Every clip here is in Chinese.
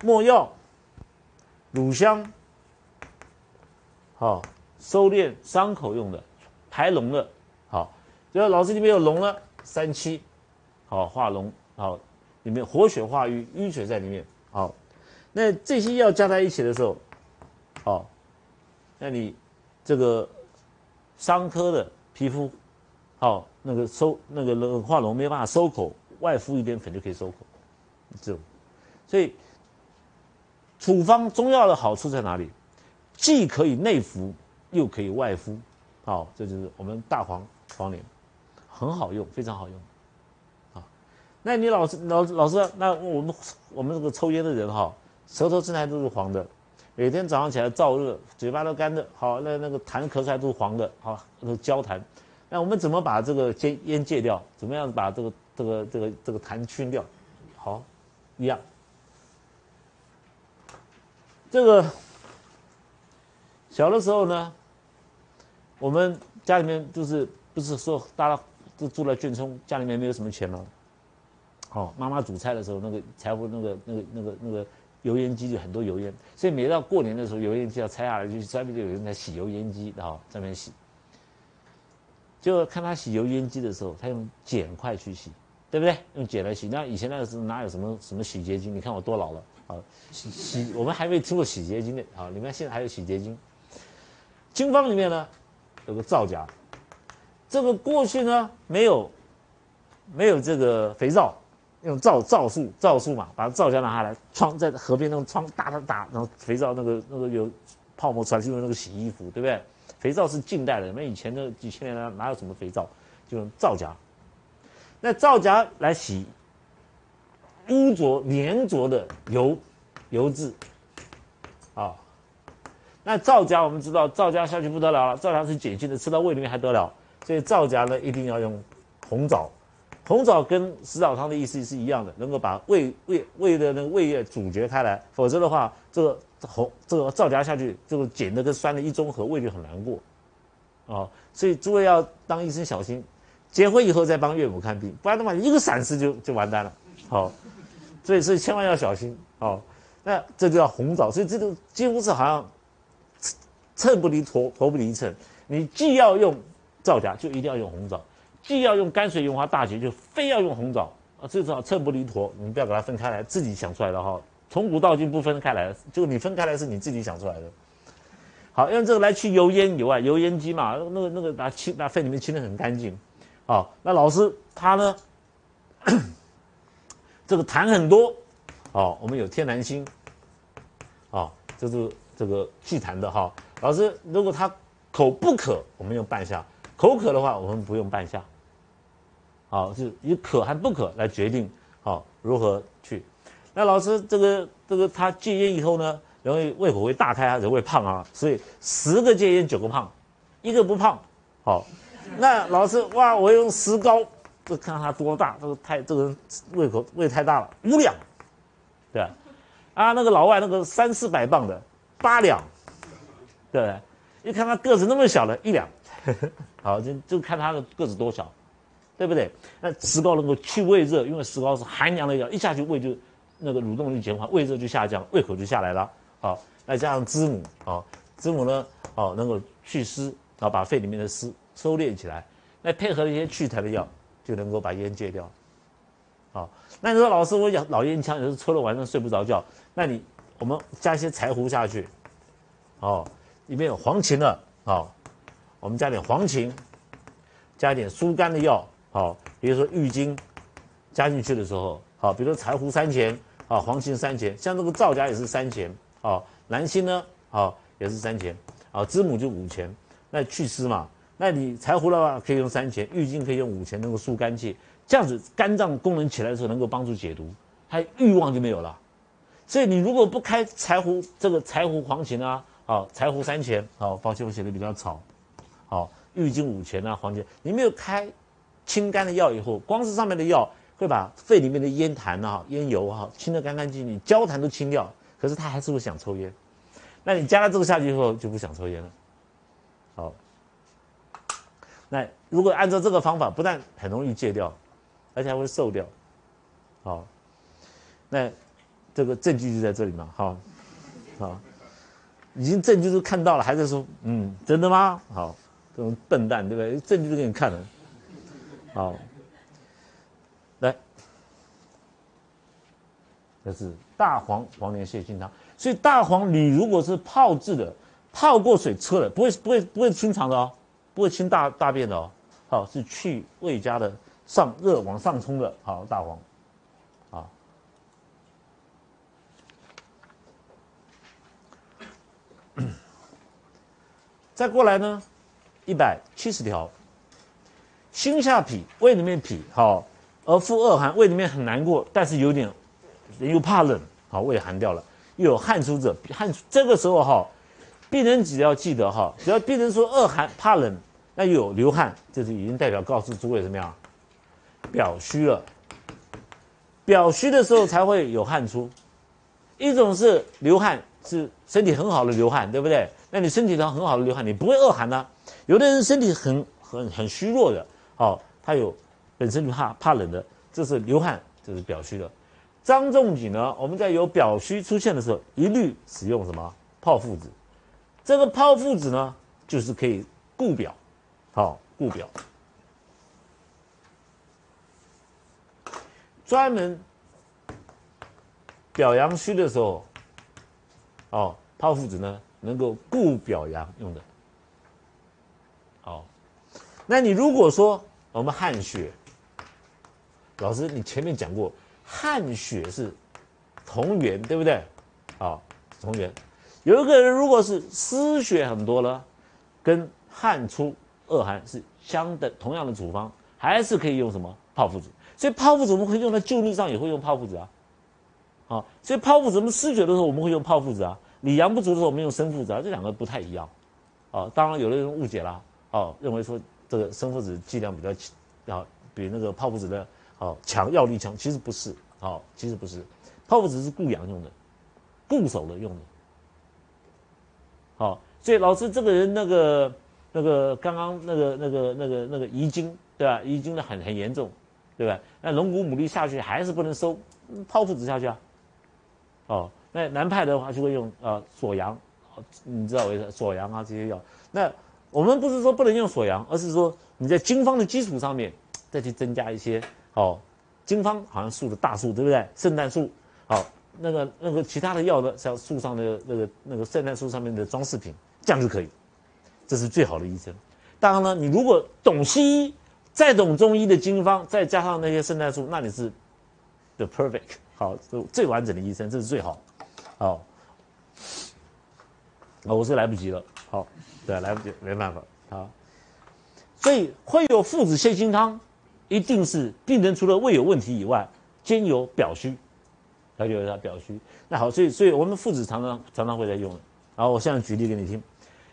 没药、乳香，好收敛伤口用的，排脓的，好，就是老师里面有脓了，三七，好化脓，好里面活血化瘀，淤血在里面，好，那这些药加在一起的时候，好，那你这个伤科的皮肤，好那个收那个冷化脓没办法收口，外敷一点粉就可以收口，这种，所以。处方中药的好处在哪里？既可以内服，又可以外敷，好，这就是我们大黄黄连，很好用，非常好用，啊，那你老师老老师，那我们我们这个抽烟的人哈，舌头、身材都是黄的，每天早上起来燥热，嘴巴都干的，好，那那个痰咳出来都是黄的，好，都焦痰，那我们怎么把这个戒烟戒掉？怎么样把这个这个这个这个痰熏掉？好，一样。这个小的时候呢，我们家里面就是不是说大家都住在眷村，家里面没有什么钱吗？好，妈妈煮菜的时候，那个柴火那个那个那个那个油烟机就很多油烟，所以每到过年的时候，油烟机要拆下来，就专门就有人在洗油烟机，啊，在那边洗。就看他洗油烟机的时候，他用碱块去洗，对不对？用碱来洗。那以前那个时候哪有什么什么洗洁精？你看我多老了。好洗洗，我们还没听过洗洁精的。好，里面现在还有洗洁精。经方里面呢有个皂荚，这个过去呢没有没有这个肥皂，用皂皂素皂素嘛，把皂荚拿下来，窗在河边那种窗打打打，然后肥皂那个那个有泡沫出来，就用那个洗衣服，对不对？肥皂是近代的，我们以前的几千年来哪有什么肥皂，就用皂荚。那皂荚来洗。污浊粘着的油油渍，啊，那皂荚我们知道皂荚下去不得了了，皂荚是碱性的，吃到胃里面还得了，所以皂荚呢一定要用红枣，红枣跟食枣汤的意思是一样的，能够把胃胃胃的那个胃液阻绝开来，否则的话，这个红这个皂荚下去，这个碱的跟酸的一中和，胃就很难过，啊，所以诸位要当医生小心，结婚以后再帮岳母看病，不然的话一个闪失就就完蛋了，好。所以，所以千万要小心哦。那这就叫红枣，所以这个几乎是好像秤不离砣，砣不离秤。你既要用皂荚，就一定要用红枣；既要用甘水溶花大戟，就非要用红枣啊。至少秤不离砣，你不要把它分开来，自己想出来的哈。从古到今不分开来，就你分开来是你自己想出来的。好，用这个来去油烟以外，油烟机嘛，那个那个拿清拿肺里面清的很干净。好，那老师他呢？这个痰很多，哦，我们有天南星，哦，这是这个祛痰的哈。老师，如果他口不渴，我们用半夏；口渴的话，我们不用半夏。好，是以渴和不渴来决定，好如何去。那老师，这个这个他戒烟以后呢，容易胃口会大开啊，人会胖啊，所以十个戒烟九个胖，一个不胖。好，那老师哇，我用石膏。这看他多大，这个太这个人胃口胃太大了，五两，对吧？啊，那个老外那个三四百磅的八两，对不对？一看他个子那么小的，一两，好就就看他的个子多小，对不对？那石膏能够去胃热，因为石膏是寒凉的药，一下去胃就那个蠕动就减缓，胃热就下降，胃口就下来了。好，再加上知母，啊，知母呢，哦，能够祛湿，然后把肺里面的湿收敛起来，那配合一些祛痰的药。就能够把烟戒掉，好，那你说老师，我老老烟枪，有时候抽了晚上睡不着觉，那你我们加一些柴胡下去，哦，里面有黄芩的，好，我们加点黄芩，加点疏肝的药，好，比如说郁金，加进去的时候，好，比如说柴胡三钱，啊，黄芩三钱，像这个皂荚也是三钱，啊，南星呢，啊，也是三钱，啊，知母就五钱，那祛湿嘛。那你柴胡的话可以用三钱，郁金可以用五钱，能够疏肝气，这样子肝脏功能起来的时候能够帮助解毒，它欲望就没有了。所以你如果不开柴胡，这个柴胡黄芩啊，啊，柴胡三钱，好，抱歉我写的比较草，好，郁金五钱啊，黄芩，你没有开清肝的药以后，光是上面的药会把肺里面的烟痰啊、烟油哈清得干干净净，焦痰都清掉，可是他还是会想抽烟。那你加了这个下去以后就不想抽烟了，好。那如果按照这个方法，不但很容易戒掉，而且还会瘦掉，好。那这个证据就在这里嘛，好，好，已经证据都看到了，还在说，嗯，真的吗？好，这种笨蛋，对不对？证据都给你看了，好，来，这是大黄黄连泻心汤，所以大黄你如果是泡制的，泡过水车的，不会不会不会清肠的哦，不会清大大便的哦，好，是去胃家的上热往上冲的，好大黄。再过来呢，一百七十条，心下痞，胃里面痞，好，而腹恶寒，胃里面很难过，但是有点又怕冷，好，胃寒掉了，又有汗出者，汗出这个时候哈，病人只要记得哈，只要病人说恶寒怕冷，那有流汗，这是已经代表告诉诸位怎么样，表虚了，表虚的时候才会有汗出，一种是流汗，是身体很好的流汗，对不对？那你身体上很好的流汗，你不会恶寒呢？有的人身体很很很虚弱的，哦，他有本身就怕怕冷的，这是流汗，这是表虚的。张仲景呢，我们在有表虚出现的时候，一律使用什么泡附子？这个泡附子呢，就是可以固表，好固表，专门表阳虚的时候，哦，泡附子呢。能够固表阳用的，好。那你如果说我们汗血，老师你前面讲过，汗血是同源，对不对？好，同源。有一个人如果是失血很多了，跟汗出恶寒是相等同样的处方，还是可以用什么泡附子？所以泡附子我们可以用在救命上，也会用泡附子啊。好，所以泡附子我们失血的时候我们会用泡附子啊。你阳不足的时候，我们用生附子啊，这两个不太一样，哦，当然有的人误解了，哦，认为说这个生附子剂量比较强，啊，比那个泡附子的哦强，药力强，其实不是，哦，其实不是，泡附子是固阳用的，固守的用的，好，所以老师这个人那个那个刚刚那个那个那个那个遗精，对吧？遗精的很很严重，对吧？那龙骨牡蛎下去还是不能收，泡附子下去啊，哦。那南派的话就会用呃锁阳，你知道为什么锁阳啊这些药。那我们不是说不能用锁阳，而是说你在经方的基础上面再去增加一些哦，经方好像树的大树对不对？圣诞树，好那个那个其他的药的像树上的那个那个圣诞树上面的装饰品，这样就可以，这是最好的医生。当然了，你如果懂西医，再懂中医的经方，再加上那些圣诞树，那你是 the perfect 好最完整的医生，这是最好。好，啊，我是来不及了。好，对，来不及，没办法。好，所以会有附子泻心汤，一定是病人除了胃有问题以外，兼有表虚，了解他表虚。那好，所以，所以我们附子常常常常会在用。然后我现在举例给你听，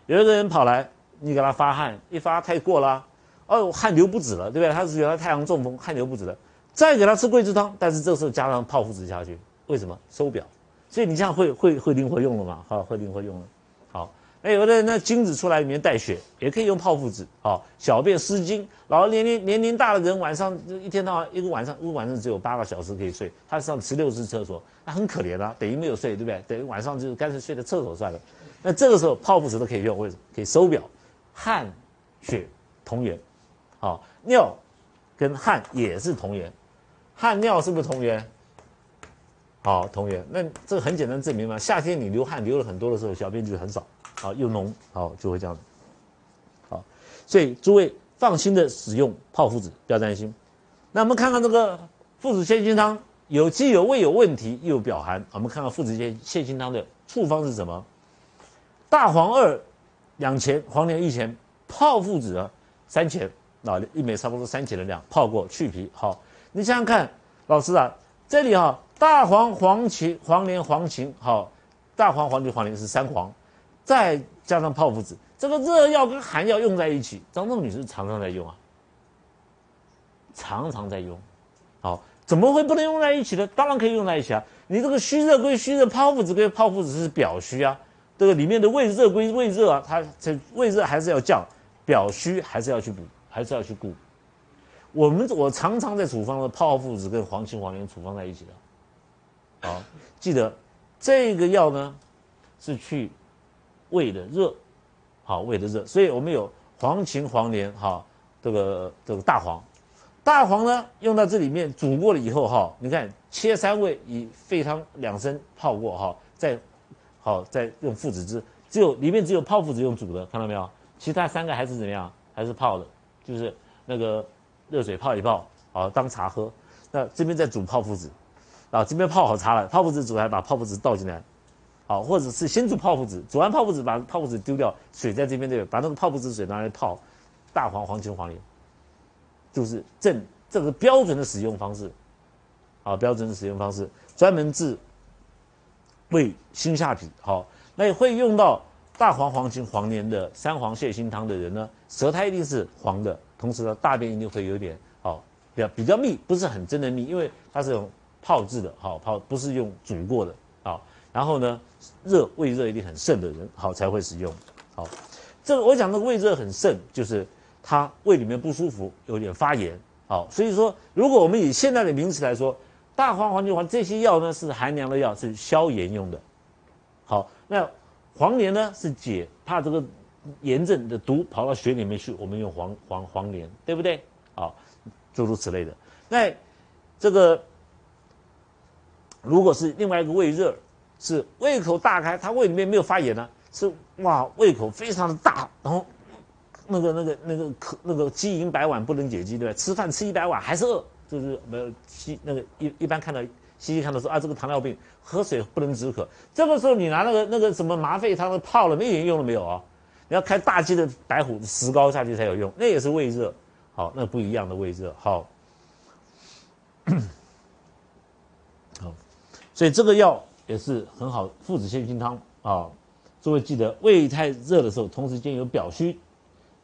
有一个人跑来，你给他发汗，一发太过了，哦，汗流不止了，对不对？他是觉得太阳中风，汗流不止了，再给他吃桂枝汤，但是这时候加上泡附子下去，为什么收表？所以你这样会会会灵活用了嘛？好，会灵活用了。好，那有的人呢，精子出来里面带血，也可以用泡附子。好，小便失精，然后年龄年龄大的人晚上一天到晚一个晚上，一个晚上只有八个小时可以睡，他上十六次厕所，那很可怜啊，等于没有睡，对不对？等于晚上就干脆睡在厕所算了。那这个时候泡附子都可以用，为什么？可以收表，汗血同源。好，尿跟汗也是同源，汗尿是不是同源？好，同源，那这个很简单证明嘛。夏天你流汗流了很多的时候，小便就很少，好又浓，好就会这样子。好，所以诸位放心的使用泡附子，不要担心。那我们看看这个附子泻心汤，有既有胃有问题，又有表寒。我们看看附子泻泻心汤的处方是什么？大黄二两钱，黄连一钱，泡附子啊三钱，那一枚差不多三钱的量，泡过去皮。好，你想想看，老师啊，这里哈。大黄、黄芩、黄连、黄芩，好，大黄、黄芪、黄连是三黄，再加上泡附子，这个热药跟寒药用在一起，张仲景是常常在用啊，常常在用，好，怎么会不能用在一起呢？当然可以用在一起啊！你这个虚热归虚热，泡附子归泡附子是表虚啊，这个里面的胃热归胃热啊，它这胃热还是要降，表虚还是要去补，还是要去固。我们我常常在处方的泡附子跟黄芩、黄连处方在一起的。好，记得这个药呢是去胃的热，好胃的热，所以我们有黄芩、黄连，哈，这个这个大黄，大黄呢用到这里面煮过了以后，哈，你看切三味，以沸汤两升泡过，哈，再好再用附子汁，只有里面只有泡附子用煮的，看到没有？其他三个还是怎么样？还是泡的，就是那个热水泡一泡，好当茶喝。那这边在煮泡附子，啊，这边泡好茶了，泡附子煮还把泡附子倒进来，好，或者是先煮泡附子，煮完泡附子把泡附子丢掉，水在这边对，把那个泡附子水拿来泡大黄、黄芩、黄连，就是正这个标准的使用方式，啊，标准的使用方式，专门治胃心下痞，好，那也会用到。大黄、黄芩、黄连的三黄泻心汤的人呢，舌苔一定是黄的，同时呢，大便一定会有点哦，比较比较密，不是很真的密，因为它是用泡制的，好泡不是用煮过的，好，然后呢，热胃热一定很盛的人，好才会使用，好，这个我讲的胃热很盛，就是他胃里面不舒服，有点发炎，好，所以说，如果我们以现在的名词来说，大黄、黄芩、黄这些药呢是寒凉的药，是消炎用的，好，那。黄连呢是解怕这个炎症的毒跑到血里面去，我们用黄黄黄连，对不对？好，诸如此类的。那这个如果是另外一个胃热，是胃口大开，他胃里面没有发炎呢，是哇胃口非常的大，然后那个那个那个可那个饥饮百碗不能解饥，对吧？吃饭吃一百碗还是饿，就是没有饥那个一一般看到。西医看到说啊，这个糖尿病喝水不能止渴。这个时候你拿那个那个什么麻沸汤泡了，一点用都没有啊！你要开大剂的白虎石膏下去才有用，那也是胃热。好，那不一样的胃热。好，好，所以这个药也是很好，附子泻心汤啊。诸位记得，胃太热的时候，同时间有表虚，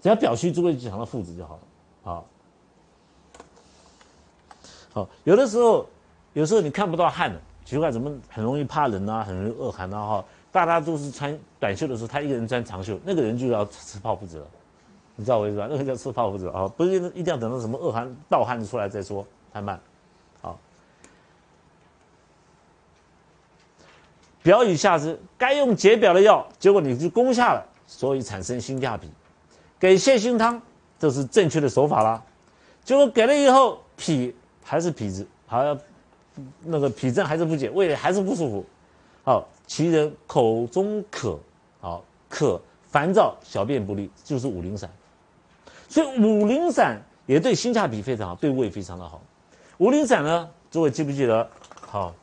只要表虚，诸位就想到附子就好了。好，好，有的时候。有时候你看不到汗的，奇怪，怎么很容易怕冷啊，很容易恶寒啊？哈，大家都是穿短袖的时候，他一个人穿长袖，那个人就要吃泡附子了，你知道我意思吧？那个叫吃泡附子啊，不是一定要等到什么恶寒盗汗出来再说，太慢。好，表以下之，该用解表的药，结果你就攻下了，所以产生心下痞，给泻心汤，这是正确的手法啦。结果给了以后，脾还是痞子，还。那个脾症还是不解，胃还是不舒服。好，其人口中渴，好渴烦躁，小便不利，就是五苓散。所以五苓散也对性价比非常好，对胃非常的好。五苓散呢，诸位记不记得？好。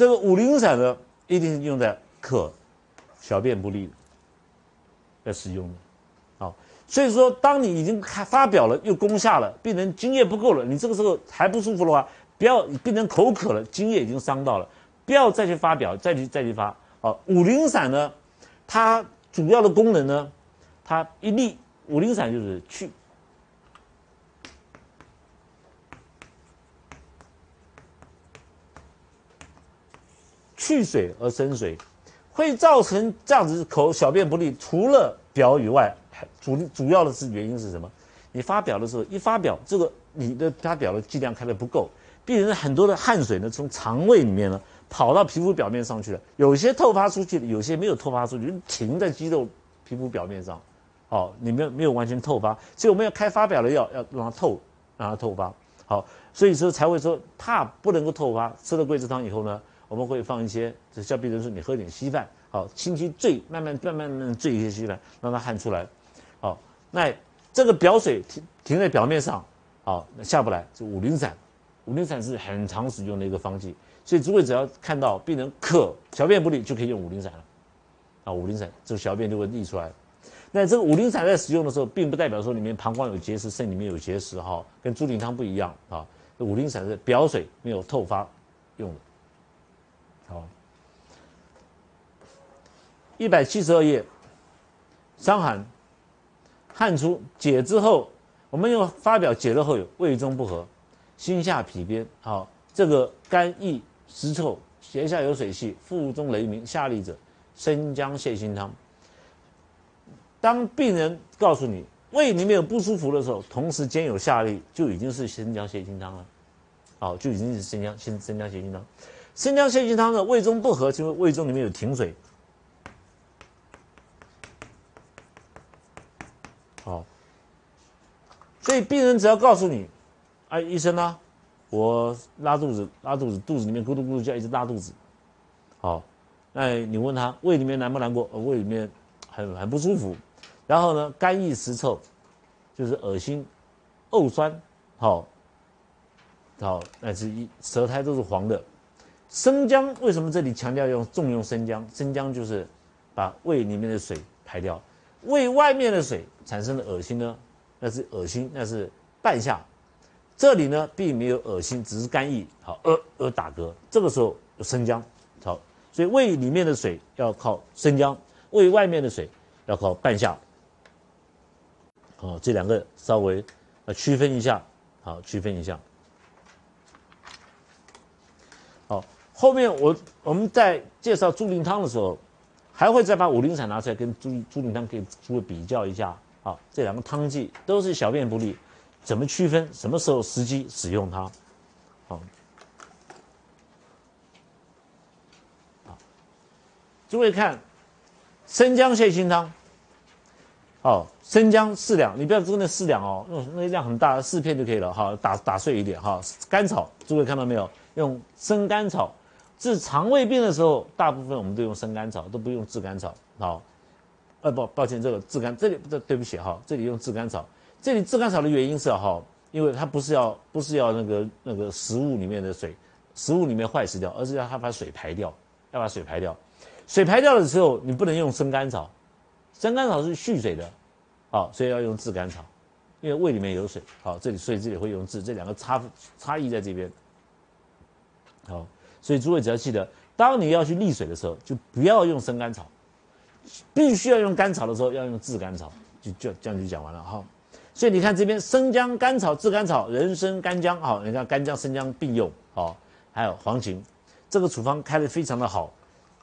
这个五苓散呢，一定是用在渴、小便不利的使用的。好，所以说，当你已经开发表了，又攻下了，病人津液不够了，你这个时候还不舒服的话，不要病人口渴了，津液已经伤到了，不要再去发表，再去再去发。好，五苓散呢，它主要的功能呢，它一粒五苓散就是去。去水而生水，会造成这样子口小便不利。除了表以外，主主要的是原因是什么？你发表的时候，一发表这个你的发表的剂量开的不够，病人很多的汗水呢从肠胃里面呢跑到皮肤表面上去了，有些透发出去的，有些没有透发出去，停在肌肉皮肤表面上，好，你们没有完全透发，所以我们要开发表的药，要让它透，让它透发。好，所以说才会说怕不能够透发，吃了桂枝汤以后呢。我们会放一些，这叫病人说你喝点稀饭，好，轻轻醉，慢慢慢慢慢醉一些稀饭，让它汗出来，好，那这个表水停停在表面上，好，那下不来，就五苓散，五苓散是很常使用的一个方剂，所以诸位只要看到病人渴，小便不利，就可以用五苓散了，啊，五苓散这个小便就会利出来，那这个五苓散在使用的时候，并不代表说里面膀胱有结石，肾里面有结石，哈，跟猪苓汤不一样啊，五苓散是表水没有透发用的。好，一百七十二页，伤寒，汗出解之后，我们又发表解了后有胃中不和，心下痞边，好，这个肝郁湿臭，胁下有水气，腹中雷鸣，下利者，生姜泻心汤。当病人告诉你胃里面有不舒服的时候，同时兼有下利，就已经是生姜泻心汤了，好，就已经是生姜生生姜泻心汤。生姜泻心汤的胃中不和，就是胃中里面有停水。好，所以病人只要告诉你，哎，医生呢，我拉肚子，拉肚子，肚子里面咕噜咕噜叫，一直拉肚子。好，那你问他胃里面难不难过？胃里面很很不舒服。然后呢，肝易食臭，就是恶心、呕酸。好，好，那是一舌苔都是黄的。生姜为什么这里强调用重用生姜？生姜就是把胃里面的水排掉。胃外面的水产生的恶心呢，那是恶心，那是半夏。这里呢并没有恶心，只是肝郁，好，呃呃打嗝。这个时候有生姜，好，所以胃里面的水要靠生姜，胃外面的水要靠半夏。好，这两个稍微呃区分一下，好，区分一下。好，后面我我们在介绍猪苓汤的时候。还会再把五苓散拿出来跟猪猪苓汤可以诸位比较一下，好，这两个汤剂都是小便不利，怎么区分？什么时候时机使用它？好，好，诸位看生姜泻心汤，好，生姜四两，你不要做那四两哦，那那量很大的，四片就可以了，哈，打打碎一点，哈，甘草，诸位看到没有？用生甘草。治肠胃病的时候，大部分我们都用生甘草，都不用炙甘草。好，呃，不，抱歉，这个炙甘这里不对，对不起哈，这里用炙甘草。这里炙甘草的原因是哈，因为它不是要不是要那个那个食物里面的水，食物里面坏死掉，而是要它把水排掉，要把水排掉。水排掉的时候，你不能用生甘草，生甘草是蓄水的，好，所以要用炙甘草，因为胃里面有水。好，这里所以这里会用炙，这两个差差异在这边。好。所以诸位只要记得，当你要去利水的时候，就不要用生甘草，必须要用甘草的时候要用炙甘草，就就这样就讲完了哈。所以你看这边生姜、甘草、炙甘草、人参、干姜，好，你看干姜、生姜并用，好，还有黄芩，这个处方开的非常的好。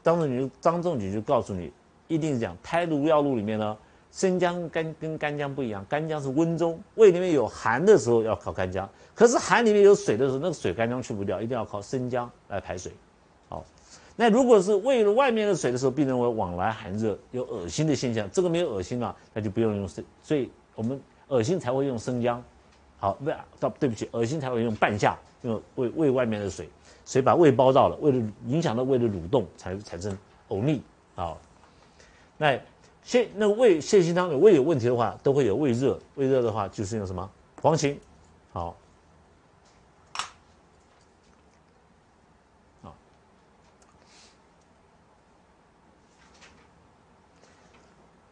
当时你就张仲景就告诉你，一定是讲胎毒药录里面呢，生姜跟跟干姜不一样，干姜是温中，胃里面有寒的时候要靠干姜。可是寒里面有水的时候，那个水干姜去不掉，一定要靠生姜来排水。好，那如果是胃了外面的水的时候，病人会往来寒热，有恶心的现象，这个没有恶心嘛，那就不用用生，所以我们恶心才会用生姜。好，不，到对不起，恶心才会用半夏，用胃胃外面的水，水把胃包到了，为了影响到胃的蠕动，才产生呕逆。好，那泻那胃泻心汤有胃有问题的话，都会有胃热，胃热的话就是用什么黄芩。好。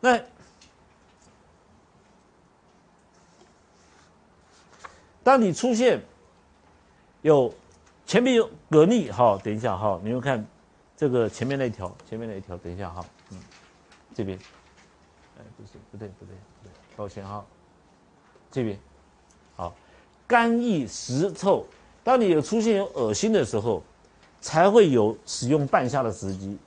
那当你出现有前面有嗝逆，好，等一下哈，你们看这个前面那一条，前面那一条，等一下哈，嗯，这边，哎，不是，不对，不对，不对，抱歉哈，这边，好，肝郁实臭，当你有出现有恶心的时候，才会有使用半夏的时机。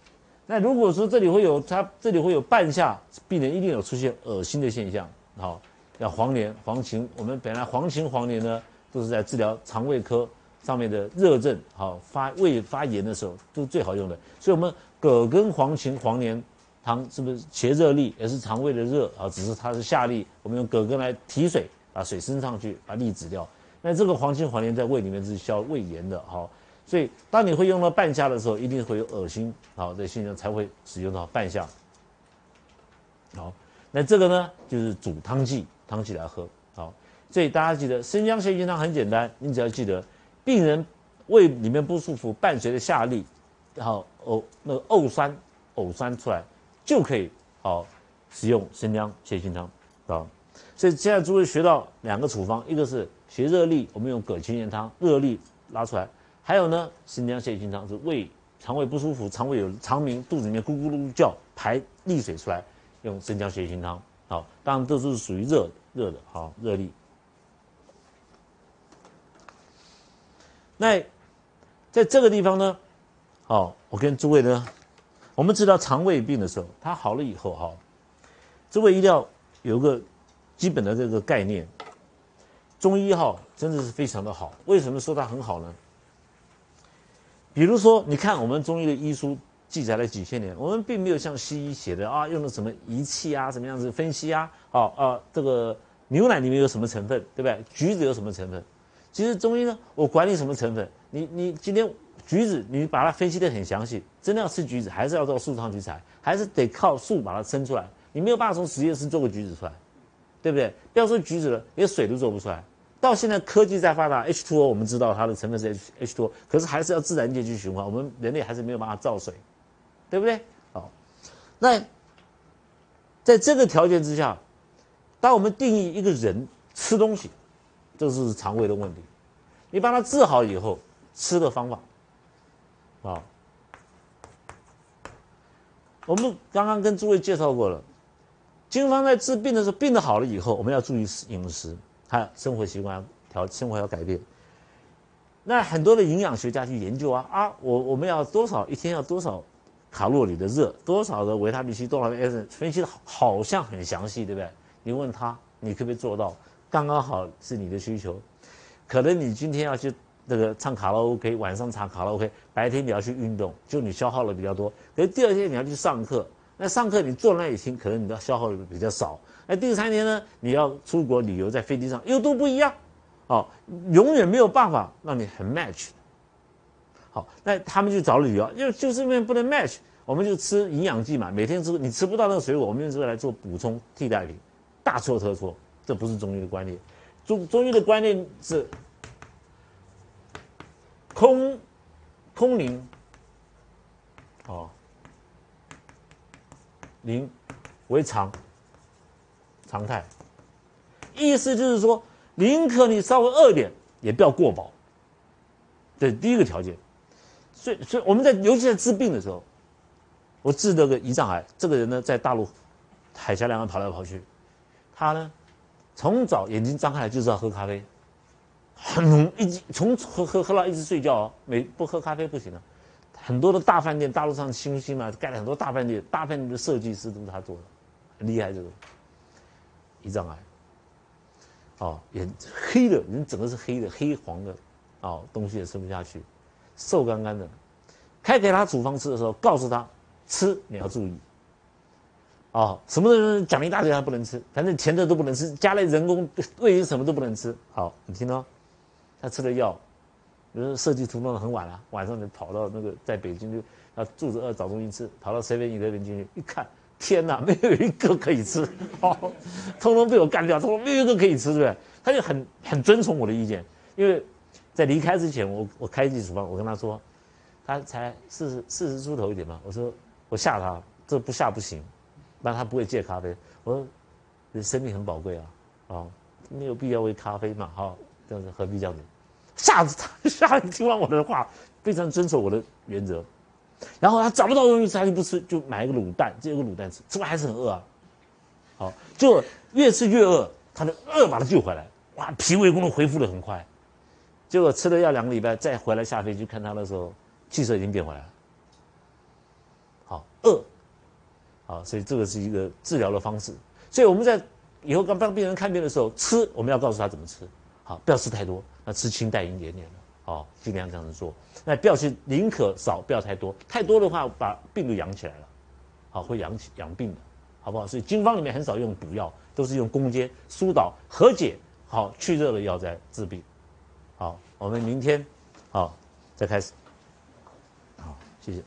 那如果说这里会有它这里会有半夏，病人一定有出现恶心的现象。好，要黄连、黄芩，我们本来黄芩、黄连呢，都是在治疗肠胃科上面的热症，好发胃发炎的时候都是最好用的。所以，我们葛根黄芩黄连汤是不是邪热力，也是肠胃的热啊？只是它是下利，我们用葛根来提水，把水升上去，把利止掉。那这个黄芩黄连在胃里面是消胃炎的，好。所以，当你会用到半夏的时候，一定会有恶心，好，这现象才会使用到半夏。好，那这个呢，就是煮汤剂，汤剂来喝。好，所以大家记得生姜泻心汤很简单，你只要记得，病人胃里面不舒服，伴随着下利，好呕那个呕酸呕酸出来，就可以好使用生姜泻心汤。啊，所以现在诸位学到两个处方，一个是邪热痢，我们用葛清炎汤，热痢拉出来。还有呢，生姜泻心汤是胃肠胃不舒服，肠胃有肠鸣，肚子里面咕咕噜叫，排利水出来，用生姜泻心汤。好，当然这都是属于热热的，好热力。那在这个地方呢，好，我跟诸位呢，我们知道肠胃病的时候，它好了以后哈，诸位一定要有个基本的这个概念。中医哈真的是非常的好，为什么说它很好呢？比如说，你看我们中医的医书记载了几千年，我们并没有像西医写的啊，用的什么仪器啊，什么样子分析啊，好啊，这个牛奶里面有什么成分，对不对？橘子有什么成分？其实中医呢，我管你什么成分，你你今天橘子你把它分析的很详细，真的要吃橘子，还是要到树上去采，还是得靠树把它生出来，你没有办法从实验室做个橘子出来，对不对？不要说橘子了，连水都做不出来。到现在科技再发达，H2O 我们知道它的成分是 H H2O，可是还是要自然界去循环，我们人类还是没有办法造水，对不对？好，那在这个条件之下，当我们定义一个人吃东西，这是肠胃的问题，你把它治好以后，吃的方法，啊，我们刚刚跟诸位介绍过了，经方在治病的时候，病的好了以后，我们要注意饮食。他生活习惯调，生活要改变。那很多的营养学家去研究啊啊，我我们要多少一天要多少卡路里的热，多少的维他命 C，多少的 S，分析的好像很详细，对不对？你问他，你可不可以做到？刚刚好是你的需求。可能你今天要去那个唱卡拉 OK，晚上唱卡拉 OK，白天你要去运动，就你消耗的比较多。可是第二天你要去上课，那上课你坐那里听，可能你的消耗的比较少。那第三天呢？你要出国旅游，在飞机上又都不一样，哦，永远没有办法让你很 match。好，那他们就找理由，就就是因为不能 match，我们就吃营养剂嘛，每天吃，你吃不到那个水果，我们用这个来做补充替代品，大错特错，这不是中医的观念。中中医的观念是空空灵，哦，灵为常。常态，意思就是说，宁可你稍微饿点，也不要过饱。这第一个条件。所以，所以我们在尤其在治病的时候，我治那个胰脏癌，这个人呢在大陆海峡两岸跑来跑去，他呢从早眼睛张开来就知道喝咖啡，很浓一直从喝喝喝到一直睡觉哦，没不喝咖啡不行了。很多的大饭店，大陆上新兴嘛盖了很多大饭店，大饭店的设计师都是他做的，很厉害这个。胰脏癌，哦，也黑的，人整个是黑的，黑黄的，哦，东西也吃不下去，瘦干干的。开给他处方吃的时候，告诉他吃你要注意，哦，什么东西讲一大堆他不能吃，反正甜的都不能吃，加了人工味什么都不能吃。好，你听到？他吃了药，比如设计图弄的很晚了，晚上就跑到那个在北京就要肚子饿找东西吃，跑到 seven eleven 进去一看。天哪，没有一个可以吃，好，通通被我干掉，通通没有一个可以吃，对不对？他就很很遵从我的意见，因为在离开之前，我我开一处方，我跟他说，他才四十四十出头一点嘛，我说我吓他，这不吓不行，那他不会戒咖啡。我说，人生命很宝贵啊，啊，没有必要为咖啡嘛，哈，这样子何必这样子？吓死他，吓听完我的话，非常遵守我的原则。然后他找不到东西吃，他就不吃，就买一个卤蛋，这个卤蛋吃，吃完还是很饿啊。好，就越吃越饿，他的饿把他救回来，哇，脾胃功能恢复的很快。结果吃了药两个礼拜，再回来下飞机看他的时候，气色已经变回来了。好，饿，好，所以这个是一个治疗的方式。所以我们在以后刚帮病人看病的时候，吃我们要告诉他怎么吃，好，不要吃太多，那吃清淡一点点的。哦，尽量这样子做。那不要去，宁可少，不要太多。太多的话，把病都养起来了，好，会养起养病的，好不好？所以经方里面很少用补药，都是用攻坚、疏导、和解，好去热的药在治病。好，我们明天好再开始。好，谢谢。